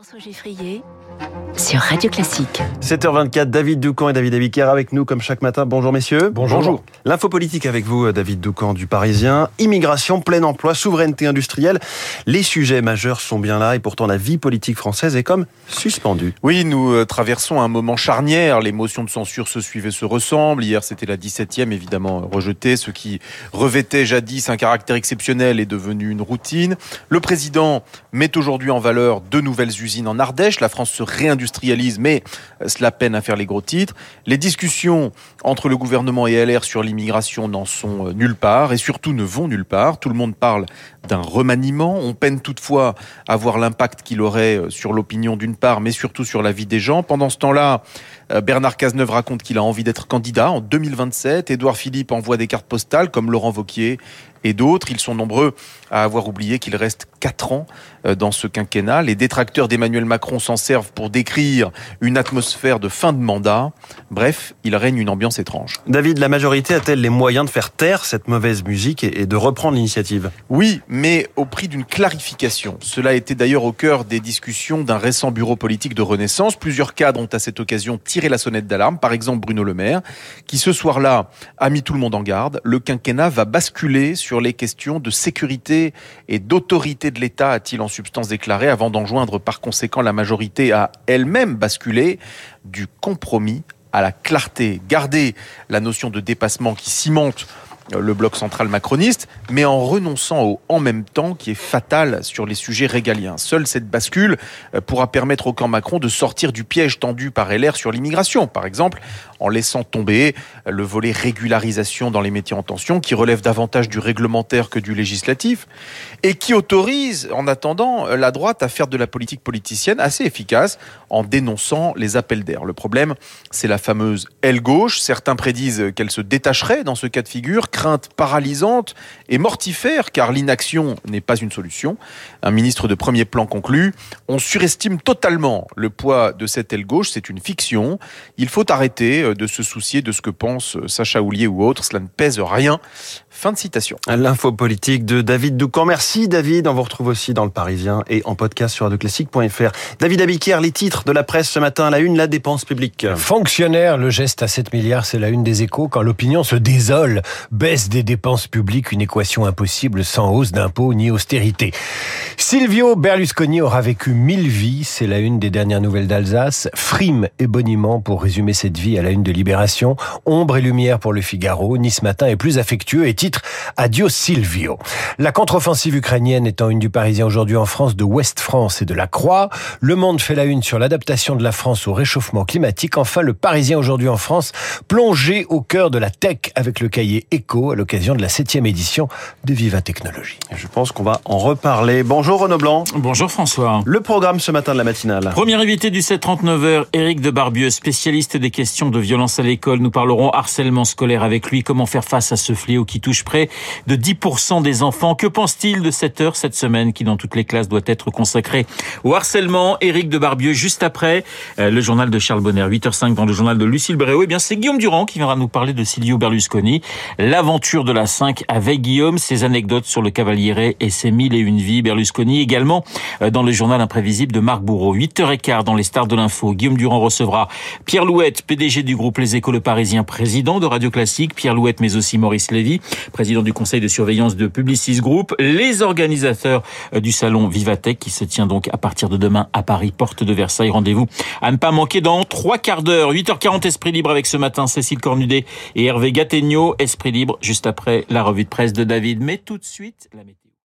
François Geffrier sur Radio Classique. 7h24, David Doucan et David Abiker avec nous comme chaque matin. Bonjour messieurs. Bonjour. L'info politique avec vous, David Doucan du Parisien. Immigration, plein emploi, souveraineté industrielle. Les sujets majeurs sont bien là et pourtant la vie politique française est comme suspendue. Oui, nous euh, traversons un moment charnière. Les motions de censure se suivent et se ressemblent. Hier, c'était la 17e, évidemment rejetée. Ce qui revêtait jadis un caractère exceptionnel est devenu une routine. Le président met aujourd'hui en valeur deux nouvelles usines en Ardèche. La France se réindustrialise, mais cela peine à faire les gros titres. Les discussions entre le gouvernement et LR sur l'immigration n'en sont euh, nulle part et surtout ne vont nulle part. Tout le monde parle d'un remaniement. On peine toutefois à voir l'impact qu'il aurait euh, sur l'opinion d'une part, mais surtout sur la vie des gens. Pendant ce temps-là, euh, Bernard Cazeneuve raconte qu'il a envie d'être candidat en 2027. Édouard Philippe envoie des cartes postales comme Laurent Vauquier et d'autres. Ils sont nombreux à avoir oublié qu'il reste quatre ans euh, dans ce quinquennat. Les détracteurs d'Emmanuel Macron s'en servent pour décrire une atmosphère de fin de mandat. Bref, il règne une ambiance étrange. David, la majorité a-t-elle les moyens de faire taire cette mauvaise musique et de reprendre l'initiative? Oui, mais au prix d'une clarification. Cela était d'ailleurs au cœur des discussions d'un récent bureau politique de Renaissance. Plusieurs cadres ont à cette occasion tiré la sonnette d'alarme. Par exemple, Bruno Le Maire, qui ce soir-là a mis tout le monde en garde. Le quinquennat va basculer sur les questions de sécurité et d'autorité de l'État, a-t-il en substance déclaré, avant d'enjoindre par conséquent la majorité à elle-même basculer du compromis à la clarté? Garder la notion de dépassement qui cimente le bloc central macroniste, mais en renonçant au en même temps qui est fatal sur les sujets régaliens. Seule cette bascule euh, pourra permettre au camp Macron de sortir du piège tendu par LR sur l'immigration, par exemple, en laissant tomber le volet régularisation dans les métiers en tension, qui relève davantage du réglementaire que du législatif, et qui autorise, en attendant, la droite à faire de la politique politicienne assez efficace en dénonçant les appels d'air. Le problème, c'est la fameuse aile gauche. Certains prédisent qu'elle se détacherait dans ce cas de figure, crainte paralysante et mortifère, car l'inaction n'est pas une solution. Un ministre de premier plan conclut, on surestime totalement le poids de cette aile gauche, c'est une fiction. Il faut arrêter de se soucier de ce que pense Sacha Houlier ou autre, cela ne pèse rien. Fin de citation. L'info politique de David Doucan. Merci David, on vous retrouve aussi dans le Parisien et en podcast sur radioclassique.fr. David Abiquière, les titres de la presse ce matin à la une, la dépense publique. Fonctionnaire, le geste à 7 milliards, c'est la une des échos quand l'opinion se désole. Baisse des dépenses publiques, une équation impossible sans hausse d'impôts ni austérité. Silvio Berlusconi aura vécu mille vies, c'est la une des dernières nouvelles d'Alsace. Frime et boniment pour résumer cette vie à la une de Libération. Ombre et lumière pour le Figaro. Nice Matin est plus affectueux et titre Adieu Silvio. La contre-offensive ukrainienne est en une du Parisien aujourd'hui en France de Ouest France et de la Croix. Le Monde fait la une sur l'adaptation de la France au réchauffement climatique. Enfin, le Parisien aujourd'hui en France plongé au cœur de la tech avec le cahier Echo à l'occasion de la septième édition de Viva Technologie. Je pense qu'on va en reparler. Bonjour Renaud Blanc. Bonjour François. Le programme ce matin de la matinale. Premier invité du 739h, Éric de Barbieux, spécialiste des questions de violence à l'école. Nous parlerons harcèlement scolaire avec lui, comment faire face à ce fléau qui touche près de 10% des enfants? Que pense-t-il de cette heure cette semaine qui dans toutes les classes doit être consacrée au harcèlement? Éric de Barbieux juste après euh, le journal de Charles Bonner 8h05 dans le journal de Lucille Bréau. Eh bien c'est Guillaume Durand qui viendra nous parler de Silvio Berlusconi, l'aventure de la 5 avec Guillaume, ses anecdotes sur le Cavaliere et ses mille et une vies Berlusconi également euh, dans le journal imprévisible de Marc Bourreau. 8h15 dans les stars de l'info. Guillaume Durand recevra Pierre Louette, PDG du groupe Les Écoles Parisiens, président de Radio Classique, Pierre Louette mais aussi Maurice Lévy, président du conseil de surveillance de Publicis Group, les organisateurs euh, du salon Vivatech qui se tient donc à partir de demain à Paris, porte de Versailles. Rendez-vous à ne pas manquer dans trois quarts d'heure. 8h40 Esprit Libre avec ce matin Cécile Cornudet et Hervé Gattegno. Esprit Libre juste après la revue de presse de David. Mais tout de suite, la.